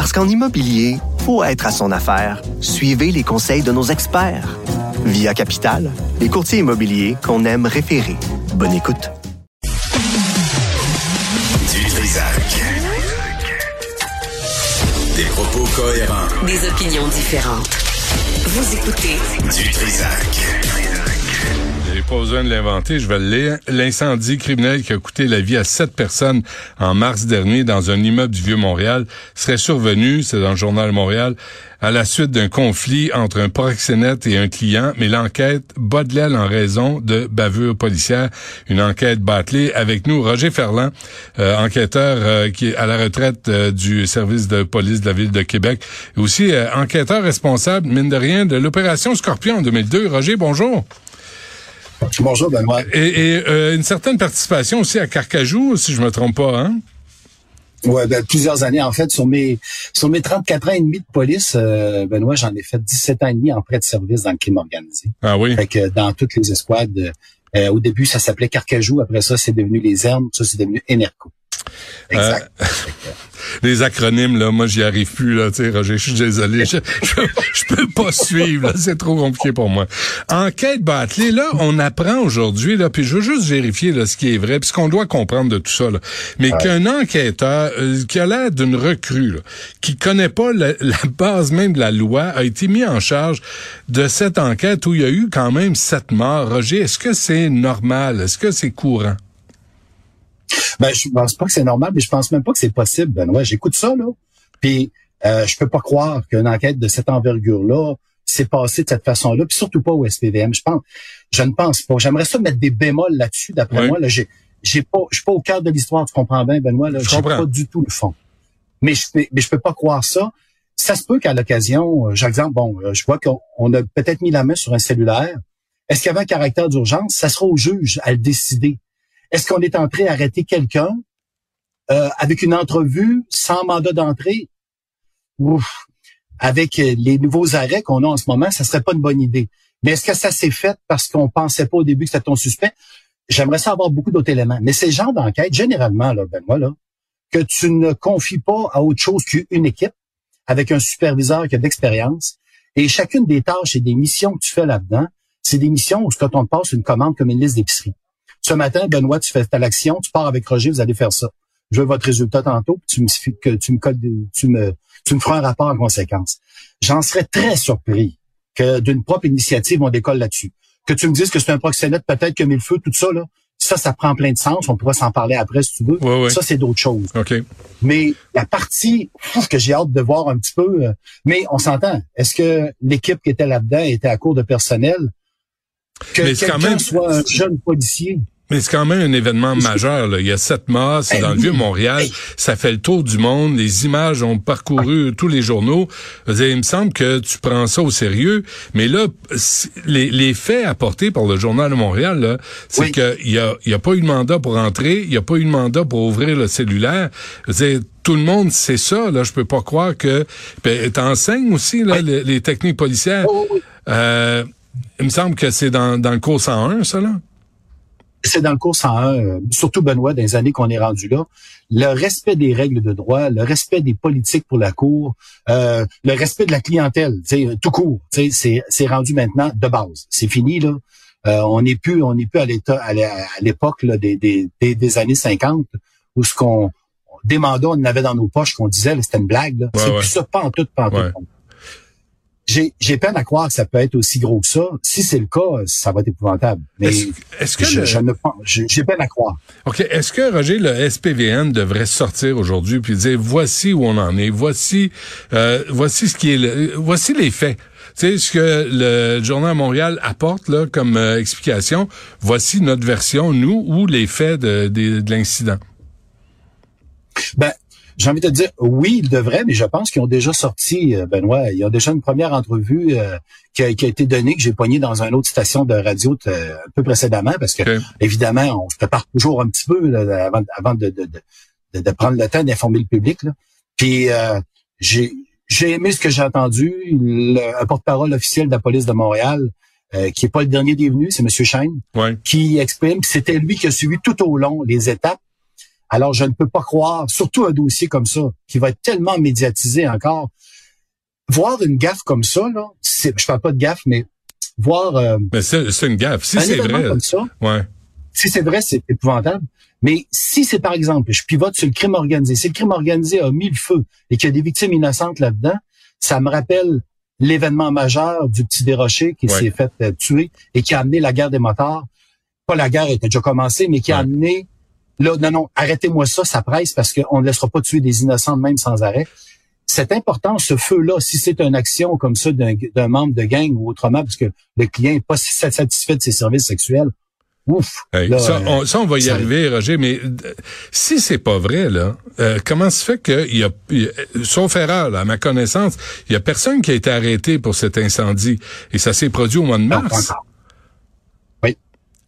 Parce qu'en immobilier, faut être à son affaire. Suivez les conseils de nos experts. Via Capital, les courtiers immobiliers qu'on aime référer. Bonne écoute. Du Trisac. Des propos cohérents. Des opinions différentes. Vous écoutez Du Trisac. J'ai pas besoin de l'inventer, je vais le lire. L'incendie criminel qui a coûté la vie à sept personnes en mars dernier dans un immeuble du Vieux-Montréal serait survenu, c'est dans le journal Montréal, à la suite d'un conflit entre un proxénète et un client, mais l'enquête bat de l'aile en raison de bavures policières. Une enquête bâclée. Avec nous, Roger Ferland, euh, enquêteur euh, qui est à la retraite euh, du service de police de la ville de Québec, et aussi enquêteur responsable, mine de rien, de l'opération Scorpion en 2002. Roger, bonjour. Bonjour, Benoît. Et, et euh, une certaine participation aussi à Carcajou, si je me trompe pas, hein? Ouais, ben, plusieurs années. En fait, sur mes sur mes 34 ans et demi de police, euh, Benoît, j'en ai fait 17 ans et demi en prêt de service dans le crime organisé. Ah oui. Fait que dans toutes les escouades, euh, au début, ça s'appelait Carcajou. Après ça, c'est devenu les Hermes. Ça, c'est devenu Enerco. Exact. Euh, les acronymes, là, moi, j'y arrive plus, là, tu sais, Roger, je suis désolé. Je, je, peux pas suivre, là, c'est trop compliqué pour moi. Enquête bâclée, là, on apprend aujourd'hui, là, puis je veux juste vérifier, là, ce qui est vrai, puis ce qu'on doit comprendre de tout ça, là. Mais qu'un enquêteur, euh, qui a l'air d'une recrue, là, qui connaît pas la, la, base même de la loi, a été mis en charge de cette enquête où il y a eu quand même sept morts. Roger, est-ce que c'est normal? Est-ce que c'est courant? Ben, je pense pas que c'est normal, mais je pense même pas que c'est possible, Benoît. J'écoute ça, là. Puis euh, je peux pas croire qu'une enquête de cette envergure-là s'est passée de cette façon-là, puis surtout pas au SPVM. Je pense, je ne pense pas. J'aimerais ça mettre des bémols là-dessus, d'après moi. Là, j'ai, j'ai pas, je suis pas au cœur de l'histoire, tu comprends bien, Benoît. Là, j'ai pas du tout le fond. Mais je, mais je peux pas croire ça. Ça se peut qu'à l'occasion, euh, j'exemple, bon, euh, je vois qu'on a peut-être mis la main sur un cellulaire. Est-ce qu'il y avait un caractère d'urgence? Ça sera au juge à le décider. Est-ce qu'on est entré à arrêter quelqu'un euh, avec une entrevue sans mandat d'entrée? Ouf. Avec les nouveaux arrêts qu'on a en ce moment, ça serait pas une bonne idée. Mais est-ce que ça s'est fait parce qu'on pensait pas au début que c'était ton suspect? J'aimerais savoir beaucoup d'autres éléments. Mais ces genres d'enquête, généralement, là, Benoît, là, que tu ne confies pas à autre chose qu'une équipe avec un superviseur qui a d'expérience. Et chacune des tâches et des missions que tu fais là-dedans, c'est des missions où quand on te passe une commande comme une liste d'épicerie. Ce matin, Benoît, tu fais ta l'action, tu pars avec Roger, vous allez faire ça. Je veux votre résultat tantôt, puis tu me que tu me tu me tu me feras un rapport en conséquence. J'en serais très surpris que d'une propre initiative on décolle là-dessus. Que tu me dises que c'est un proxénète peut-être qui a mis le feu, tout ça là, ça, ça prend plein de sens. On pourra s'en parler après si tu veux. Ouais, ouais. Ça, c'est d'autres choses. Okay. Mais la partie que j'ai hâte de voir un petit peu, euh, mais on s'entend. Est-ce que l'équipe qui était là-dedans était à court de personnel? Que quelqu'un soit un jeune policier? Mais c'est quand même un événement majeur. Là. Il y a sept morts, c'est Ben dans le vieux Montréal. Ça fait le tour du monde. Les images ont parcouru tous les journaux. Il me semble que tu prends ça au sérieux. Mais là, les, les faits apportés par le Journal de Montréal, c'est Oui. qu'il y a, il y a pas eu de mandat pour entrer, il y a pas eu de mandat pour ouvrir le cellulaire. Dire, tout le monde sait ça. Là, je peux pas croire que. Ben, t'enseignes aussi là, Oui. les, les techniques policières. Oh, oui. Euh, il me semble que c'est dans, dans le cours 101, ça là. C'est dans le cours 101, euh, surtout Benoît, dans les années qu'on est rendu là, le respect des règles de droit, le respect des politiques pour la cour, euh, le respect de la clientèle, tout court, c'est c'est rendu maintenant de base. C'est fini là. Euh, on n'est plus on n'est plus à l'état à l'é- à l'époque là, des, des, des, des années 50 où ce qu'on des mandats on avait dans nos poches qu'on disait c'était une blague. là. Ouais, c'est ouais. plus ça, pas en tout, pas en Ouais. tout. J'ai j'ai peine à croire que ça peut être aussi gros que ça. Si c'est le cas, ça va être épouvantable. Mais Est-ce est-ce que le- j'ai peine à croire. OK. Est-ce que, Roger, le SPVN devrait sortir aujourd'hui puis dire voici où on en est, voici euh, voici ce qui est le, voici les faits. Tu sais, ce que le Journal Montréal apporte là comme euh, explication, voici notre version, nous, ou les faits de, de, de l'incident. Ben, j'ai envie de te dire, oui, ils devraient, mais je pense qu'ils ont déjà sorti, euh, Benoît, il y a déjà une première entrevue euh, qui, a, été donnée, que j'ai poignée dans une autre station de radio un peu précédemment, parce que, évidemment, on se prépare toujours un petit peu avant, avant de, de, de, de, prendre le temps d'informer le public. Là. Puis, j'ai j'ai aimé ce que j'ai entendu. Le, un porte-parole officiel de la police de Montréal, qui est pas le dernier des venus, c'est M. Shane, qui exprime que c'était lui qui a suivi tout au long les étapes alors, je ne peux pas croire, surtout un dossier comme ça, qui va être tellement médiatisé encore. Voir une gaffe comme ça, là, je parle pas de gaffe, mais voir... Euh, mais c'est une gaffe. Si c'est vrai... Comme ça, ouais. Si c'est vrai, c'est épouvantable. Mais si c'est, par exemple, je pivote sur le crime organisé, si le crime organisé a mis le feu et qu'il y a des victimes innocentes là-dedans, ça me rappelle l'événement majeur du petit déroché qui s'est fait euh, tuer et qui a amené la guerre des motards. Pas la guerre était déjà commencée, mais qui a amené Là, non, non, arrêtez-moi ça, ça presse parce qu'on ne laissera pas tuer des innocents même sans arrêt. C'est important, ce feu-là, si c'est une action comme ça d'un membre de gang ou autrement, parce que le client n'est pas satisfait de ses services sexuels, Ouf, ça, on, va y arriver, Roger, mais euh, si c'est pas vrai, là, euh, comment se fait qu'il y a, sauf erreur, à ma connaissance, il y a personne qui a été arrêté pour cet incendie et ça s'est produit au mois de mars.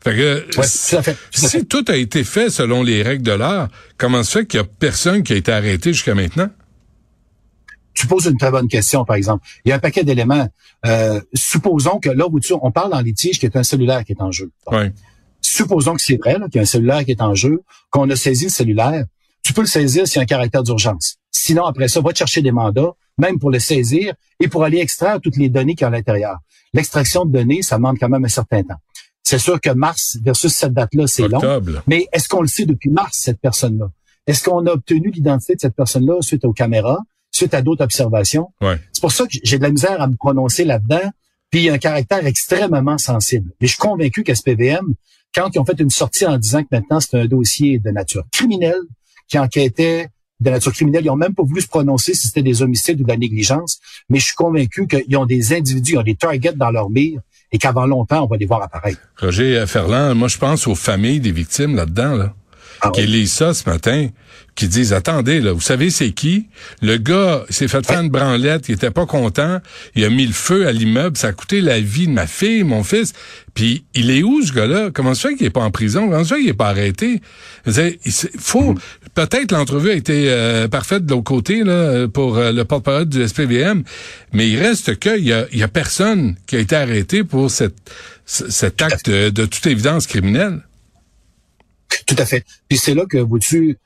Fait que, si tout a été fait selon les règles de l'art, comment se fait qu'il y a personne qui a été arrêté jusqu'à maintenant? Tu poses une très bonne question, par exemple. Il y a un paquet d'éléments. Euh, supposons que là où tu, on parle dans litige qu'il y a un cellulaire qui est en jeu. Supposons que c'est vrai, qu'il y a un cellulaire qui est en jeu, qu'on a saisi le cellulaire. Tu peux le saisir s'il y a un caractère d'urgence. Sinon, après ça, va te chercher des mandats, même pour le saisir et pour aller extraire toutes les données qui y a à l'intérieur. L'extraction de données, ça demande quand même un certain temps. C'est sûr que mars versus cette date-là, c'est long. Mais est-ce qu'on le sait depuis mars, cette personne-là? Est-ce qu'on a obtenu l'identité de cette personne-là suite aux caméras, suite à d'autres observations? C'est pour ça que j'ai de la misère à me prononcer là-dedans. Puis il y a un caractère extrêmement sensible. Mais je suis convaincu qu'SPVM, quand ils ont fait une sortie en disant que maintenant c'est un dossier de nature criminelle, qui enquêtait de nature criminelle, ils ont même pas voulu se prononcer si c'était des homicides ou de la négligence, mais je suis convaincu qu'ils ont des individus, ils ont des targets dans leur mire et qu'avant longtemps, on va les voir apparaître. Roger Ferland, moi je pense aux familles des victimes là-dedans, là, ah qui lisent ça ce matin, qui disent attendez là, vous savez c'est qui? Le gars s'est fait faire une branlette, il était pas content, il a mis le feu à l'immeuble, ça a coûté la vie de ma fille, mon fils. Puis il est où ce gars-là? Comment se fait qu'il est pas en prison? Comment se fait qu'il est pas arrêté? Il faut peut-être l'entrevue a été euh, parfaite de l'autre côté là pour euh, le porte-parole du SPVM, mais il reste qu'il y a, y a personne qui a été arrêté pour cette, cet acte de toute évidence criminelle. Tout à fait. Puis c'est là que vous tu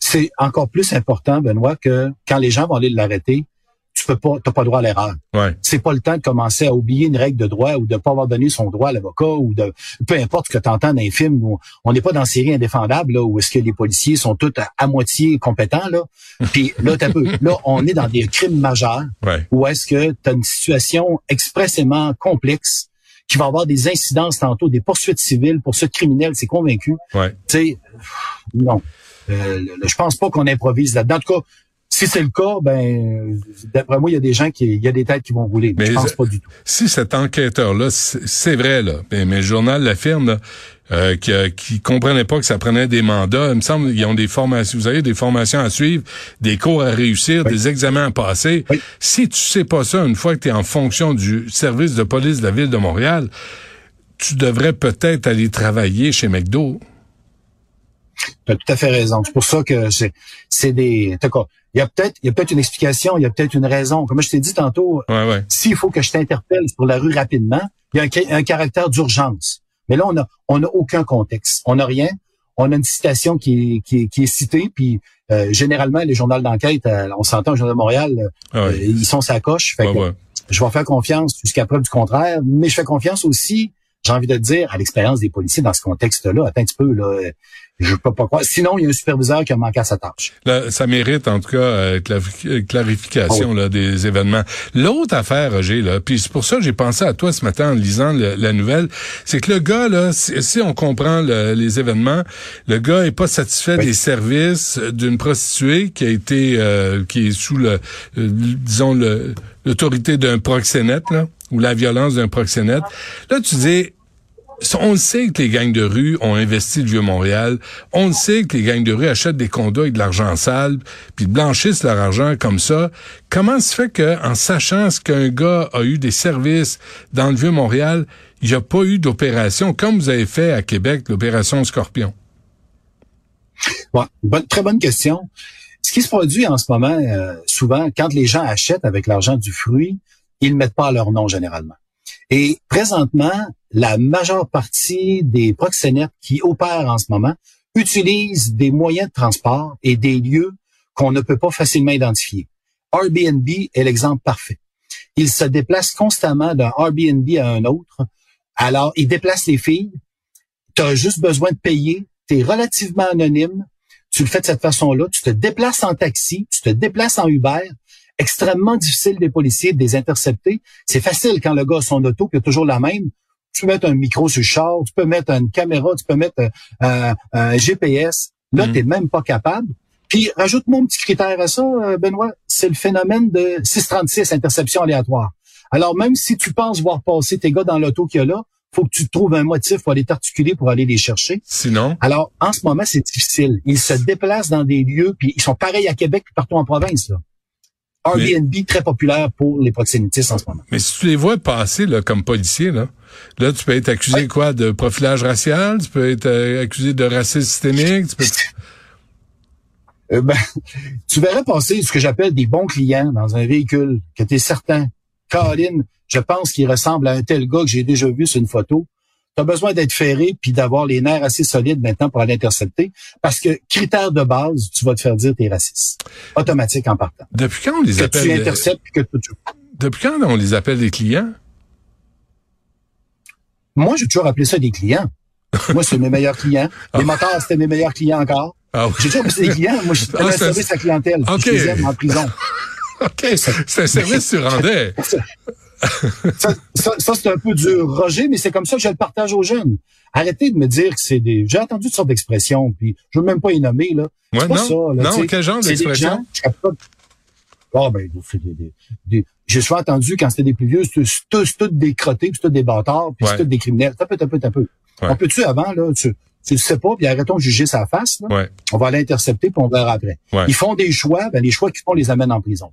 c'est encore plus important, Benoît, que quand les gens vont aller l'arrêter, tu peux pas, t'as pas droit à l'erreur. Ouais. C'est pas le temps de commencer à oublier une règle de droit ou de pas avoir donné son droit à l'avocat ou de, peu importe ce que tu entends dans un film où on n'est pas dans série indéfendable, là, où est-ce que les policiers sont tous à, moitié compétents, là. Puis là, t'as peu, là, on est dans des crimes majeurs. Ouais. Où est-ce que tu as une situation expressément complexe qui va avoir des incidences tantôt, des poursuites civiles, pour ce criminel, c'est convaincu. Ouais. Tu sais, non. Euh, je pense pas qu'on improvise là-dedans. En tout cas, si c'est le cas, ben d'après moi, il y a des gens qui, il y a des têtes qui vont rouler. Mais je pense pas du tout. Si cet enquêteur-là, c'est vrai là, mais, le journal l'affirme, euh, qui, qui comprenait pas que ça prenait des mandats. Il me semble qu'ils ont des formations, vous avez des formations à suivre, des cours à réussir, des examens à passer. Si tu sais pas ça une fois que tu es en fonction du service de police de la ville de Montréal, tu devrais peut-être aller travailler chez McDo. Tu as tout à fait raison. C'est pour ça que c'est, c'est des. Il y a peut-être, il y a peut-être une explication, il y a peut-être une raison. Comme je t'ai dit tantôt, s'il faut que je t'interpelle sur la rue rapidement, il y a un, caractère d'urgence. Mais là, on a, on a aucun contexte. On n'a rien. On a une citation qui, qui, qui est citée, puis euh, généralement, les journaux d'enquête, euh, on s'entend au Journal de Montréal, euh, ils sont sa coche. Fait je vais faire confiance jusqu'à preuve du contraire, mais je fais confiance aussi j'ai envie de dire, à l'expérience des policiers dans ce contexte-là, attends un petit peu, là, je peux pas croire. Sinon, il y a un superviseur qui a manqué à sa tâche. ça mérite, en tout cas, euh, euh clarification là, des événements. L'autre affaire, Roger, là, puis c'est pour ça que j'ai pensé à toi ce matin en lisant la nouvelle, c'est que le gars, là, si, on comprend les événements, le gars est pas satisfait des services d'une prostituée qui a été, euh, qui est sous le, euh, disons, l'autorité d'un proxénète, là, ou la violence d'un proxénète. Là, tu dis, on le sait que les gangs de rue ont investi le Vieux-Montréal. On le sait que les gangs de rue achètent des condos avec de l'argent sale, puis blanchissent leur argent comme ça. Comment se fait que, en sachant ce qu'un gars a eu des services dans le Vieux-Montréal, il n'y a pas eu d'opération, comme vous avez fait à Québec, l'opération Scorpion? bonne, très bonne question. Ce qui se produit en ce moment, euh, souvent, quand les gens achètent avec l'argent du fruit, ils ne mettent pas leur nom généralement. Et présentement, la majeure partie des proxénètes qui opèrent en ce moment utilisent des moyens de transport et des lieux qu'on ne peut pas facilement identifier. Airbnb est l'exemple parfait. Ils se déplacent constamment d'un Airbnb à un autre. Alors, ils déplacent les filles. Tu as juste besoin de payer. Tu es relativement anonyme. Tu le fais de cette façon-là. Tu te déplaces en taxi. Tu te déplaces en Uber extrêmement difficile des policiers de les intercepter. C'est facile quand le gars a son auto, qui est toujours la même. Tu peux mettre un micro sur le char, tu peux mettre une caméra, tu peux mettre euh, euh, un GPS. Là, mm. tu n'es même pas capable. Puis, rajoute-moi un petit critère à ça, euh, Benoît, c'est le phénomène de 636, interception aléatoire. Alors, même si tu penses voir passer tes gars dans l'auto qu'il y a là, faut que tu trouves un motif pour aller t'articuler, pour aller les chercher. Sinon? Alors, en ce moment, c'est difficile. Ils se déplacent dans des lieux, puis ils sont pareils à Québec, partout en province. Là. Airbnb très populaire pour les proxénétistes en ce moment. Mais si tu les vois passer là, comme policiers, là, là, tu peux être accusé quoi de profilage racial, tu peux être euh, accusé de racisme systémique, tu peux. Euh, ben, tu verrais passer ce que j'appelle des bons clients dans un véhicule, que tu es certain. Caroline, je pense qu'il ressemble à un tel gars que j'ai déjà vu sur une photo tu as besoin d'être ferré puis d'avoir les nerfs assez solides maintenant pour aller intercepter parce que critère de base, tu vas te faire dire t'es raciste. Automatique en partant. Depuis quand on les appelle tu interceptes que tu... Depuis quand on les appelle des clients? Moi, j'ai toujours appelé ça des clients. Moi, c'est mes meilleurs clients. Les ah. moteurs, c'était mes meilleurs clients encore. Ah J'ai toujours appelé ça des clients. Moi, je suis ah, service à clientèle. Je les aime en prison. OK. C'est un service tu rendais. Ça, ça, c'est un peu dur, Roger, mais c'est comme ça que je le partage aux jeunes. Arrêtez de me dire que c'est des... J'ai entendu toutes sortes d'expressions, puis je veux même pas y nommer, là. Ouais, pas non, ça, là, non, quel genre d'expression? Oh, ben, des, des, j'ai souvent entendu quand c'était des plus vieux, c'est tous, des crottés, puis tous des bâtards, puis tous des criminels. T'as peu, t'as peu, t'as peu. On peut-tu avant, là, tu, tu le sais pas, puis arrêtons de juger sa face. Là. On va l'intercepter, puis on verra après. Ils font des choix, ben les choix qu'ils font les amènent en prison.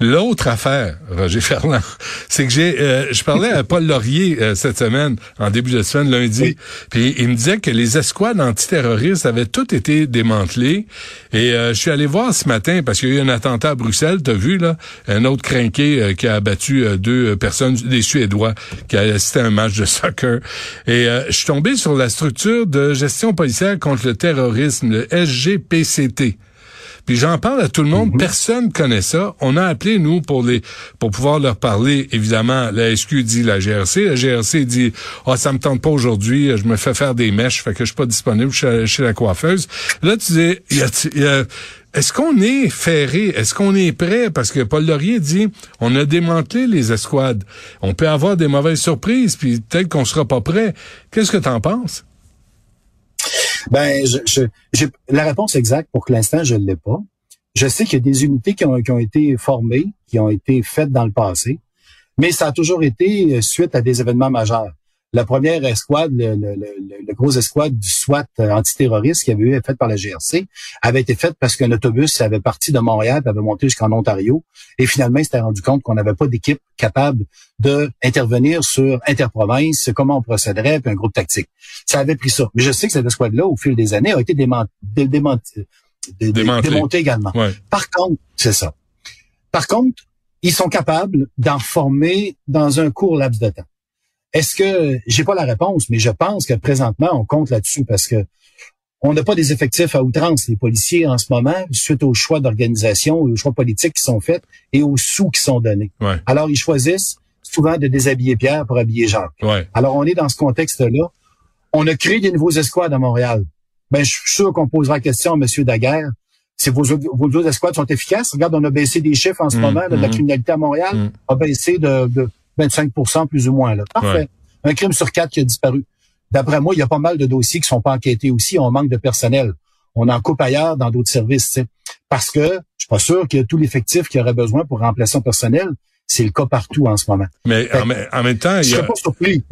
L'autre affaire, Roger Ferland, c'est que j'ai, euh, je parlais à Paul Laurier euh, cette semaine, en début de semaine, lundi, puis il me disait que les escouades antiterroristes avaient toutes été démantelées. Et euh, je suis allé voir ce matin, parce qu'il y a eu un attentat à Bruxelles, t'as vu, là, un autre crinqué qui a abattu deux personnes, des Suédois, qui a assisté à un match de soccer. Et je suis tombé sur la structure de gestion policière contre le terrorisme, le SGPCT. Puis j'en parle à tout le monde, mhm. personne connaît ça. On a appelé nous pour les pour pouvoir leur parler. Évidemment, la SQ dit la GRC, la GRC dit "Ah, oh, ça me tente pas aujourd'hui, je me fais faire des mèches, fait que je suis pas disponible chez, la coiffeuse." Là, tu dis y a, est-ce qu'on est ferré? Est-ce qu'on est prêt? Parce que Paul Laurier dit, on a démantelé les escouades. On peut avoir des mauvaises surprises, puis peut-être qu'on sera pas prêt. Qu'est-ce que tu en penses? Ben, je, je, la réponse exacte pour l'instant, je ne l'ai pas. Je sais qu'il y a des unités qui ont, qui ont été formées, qui ont été faites dans le passé, mais ça a toujours été suite à des événements majeurs la première escouade, le, le, le, gros escouade du SWAT euh, antiterroriste qui avait été faite par la GRC, avait été faite parce qu'un autobus avait parti de Montréal, avait monté jusqu'en Ontario, et finalement, il s'était rendu compte qu'on n'avait pas d'équipe capable de intervenir sur interprovince, comment on procéderait, puis un groupe tactique. Ça avait pris ça. Mais je sais que cette escouade-là, au fil des années, a été démontée également. Par contre, c'est ça. Par contre, ils sont capables d'en former dans un court laps de temps. Est-ce que j'ai pas la réponse, mais je pense que présentement on compte là-dessus parce que on n'a pas des effectifs à outrance les policiers en ce moment suite aux choix d'organisation et aux choix politiques qui sont faits et aux sous qui sont donnés. Alors ils choisissent souvent de déshabiller Pierre pour habiller Jacques. Alors on est dans ce contexte-là. On a créé des nouveaux escouades à Montréal. Ben je suis sûr qu'on posera la question à M. Daguerre. Si vos, vos autres escouades sont efficaces, regarde, on a baissé des chiffres en ce mmh, moment. de la mmh. criminalité à Montréal mmh. a baissé de 25% plus ou moins. Là. Parfait. Un crime sur quatre qui a disparu. D'après moi, il y a pas mal de dossiers qui sont pas enquêtés aussi. On manque de personnel. On en coupe ailleurs dans d'autres services. Parce que je suis pas sûr qu'il y a tout l'effectif qu'il aurait besoin pour remplacer son personnel. C'est le cas partout en ce moment. Mais en, même temps, je serais pas surpris.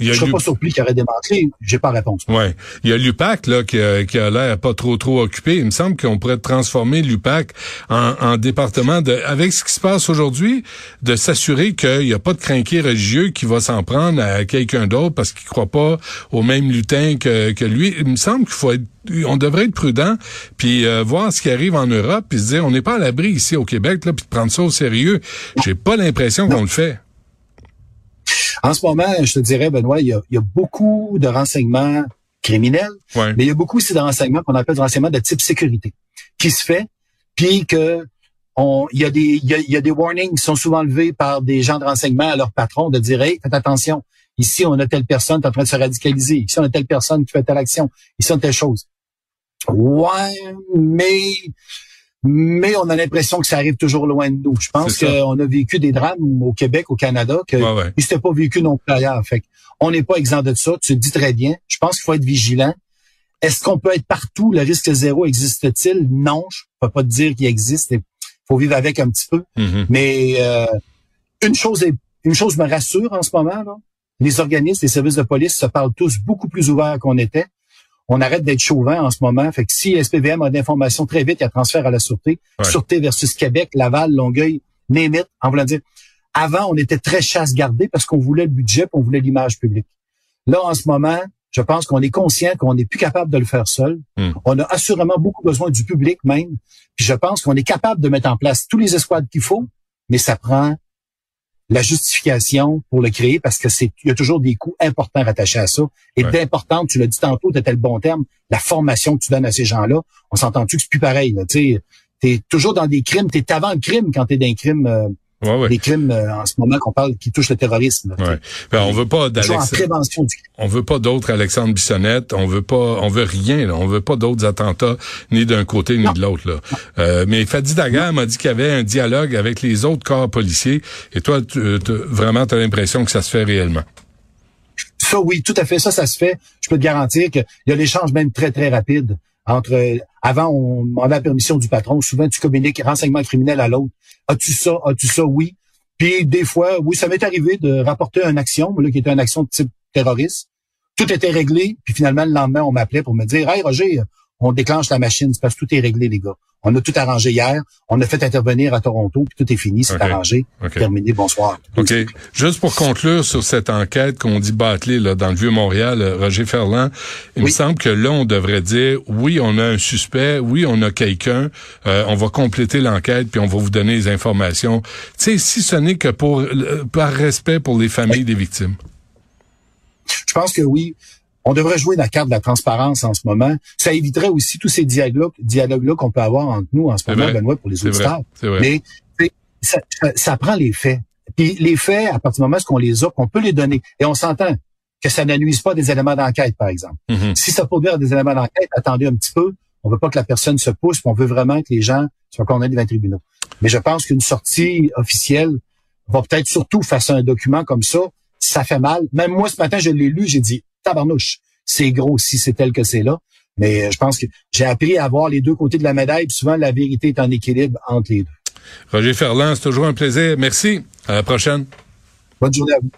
je serais pas surpris qu'il aurait démantelé. J'ai pas réponse. Ouais, il y a l'UPAC là qui a, qui a l'air pas trop trop occupé. Il me semble qu'on pourrait transformer l'UPAC en, en, département de, avec ce qui se passe aujourd'hui, de s'assurer qu'il n'y a pas de crinqué religieux qui va s'en prendre à quelqu'un d'autre parce qu'il croit pas au même lutin que, que lui. Il me semble qu'il faut être on devrait être prudent, puis euh, voir ce qui arrive en Europe, puis se dire, on n'est pas à l'abri ici au Québec, là, puis prendre ça au sérieux. J'ai pas l'impression qu'on le fait. En ce moment, je te dirais, Benoît, il y a, beaucoup de renseignements criminels, mais il y a beaucoup aussi de renseignements qu'on appelle des renseignements de type sécurité, qui se fait, puis que il y a des il y a, des warnings qui sont souvent levés par des gens de renseignement à leur patron de dire, hey, faites attention, Ici, on a telle personne qui est en train de se radicaliser. Ici, on a telle personne qui fait telle action. Ici, on a telle chose. Ouais, mais mais on a l'impression que ça arrive toujours loin de nous. Je pense qu'on a vécu des drames au Québec, au Canada, que ouais, pas vécu non plus ailleurs. Fait on n'est pas exempt de ça. Tu le dis très bien. Je pense qu'il faut être vigilant. Est-ce qu'on peut être partout? Le risque zéro existe-t-il? Non, je peux pas te dire qu'il existe. Il faut vivre avec un petit peu. Mm-hmm. Mais euh, une chose est, une chose me rassure en ce moment. Les organismes, les services de police se parlent tous beaucoup plus ouverts qu'on était on arrête d'être chauvin en ce moment. Fait que si SPVM a d'informations très vite, il y a transfert à la Sûreté. Sûreté versus Québec, Laval, Longueuil, Némit, en voulant dire. Avant, on était très chasse gardée parce qu'on voulait le budget, on voulait l'image publique. Là, en ce moment, je pense qu'on est conscient qu'on n'est plus capable de le faire seul. Hmm. On a assurément beaucoup besoin du public même. Puis je pense qu'on est capable de mettre en place tous les escouades qu'il faut, mais ça prend la justification pour le créer parce que c'est il y a toujours des coûts importants rattachés à ça. Et d'important tu l'as dit tantôt c'était le bon terme la formation que tu donnes à ces gens-là on s'entend-tu que c'est plus pareil là tu sais t'es toujours dans des crimes t'es avant le crime quand t'es dans un crime euh, Ouais, ouais. crimes euh, en ce moment qu'on parle qui touchent le terrorisme. Ouais. Ben, on veut pas d'Alexandre. On veut pas d'autres Alexandre Bissonnette. On veut pas. On veut rien. Là. On veut pas d'autres attentats ni d'un côté ni de l'autre. Là. Euh, mais Fadi Daguerre m'a dit qu'il y avait un dialogue avec les autres corps policiers. Et toi, tu, vraiment, tu as l'impression que ça se fait réellement? Ça, oui, tout à fait. Ça, ça se fait. Je peux te garantir qu'il y a l'échange même très, très rapide entre avant on demandait la permission du patron, souvent tu communiques renseignement criminel à l'autre. As-tu ça, as-tu ça, oui. Puis des fois, oui, ça m'est arrivé de rapporter une action, là, qui était une action de type terroriste. Tout était réglé, puis finalement le lendemain on m'appelait pour me dire Hey Roger, on déclenche la machine, parce que tout est réglé, les gars. On a tout arrangé hier. On a fait intervenir à Toronto, puis tout est fini, c'est arrangé. Terminé, bonsoir. OK. Juste pour conclure sur cette enquête qu'on dit bâclée là, dans le Vieux-Montréal, euh, Roger Ferland, il me semble que là, on devrait dire, oui, on a un suspect, oui, on a quelqu'un, euh, on va compléter l'enquête, puis on va vous donner les informations. Tu sais, si ce n'est que pour par respect pour les familles des victimes. Je pense que oui on devrait jouer la carte de la transparence en ce moment. Ça éviterait aussi tous ces dialogues, dialogues-là qu'on peut avoir entre nous en ce moment, Benoît, pour les auditeurs. Mais ça, ça, prend les faits. Puis les faits, à partir du moment où on les a, qu'on peut les donner. Et on s'entend que ça ne nuise pas des éléments d'enquête, par exemple. Mm-hmm. Si ça peut des éléments d'enquête, attendez un petit peu. On veut pas que la personne se pousse, on veut vraiment que les gens soient condamnés devant les tribunaux. Mais je pense qu'une sortie officielle va peut-être surtout face à un document comme ça, ça fait mal. Même moi, ce matin, je l'ai lu, j'ai dit, tabarnouche, c'est gros si c'est tel que c'est là. Mais euh, je pense que j'ai appris à voir les deux côtés de la médaille. souvent, la vérité est en équilibre entre les deux. Roger Ferland, c'est toujours un plaisir. Merci. À la prochaine. Bonne journée à vous.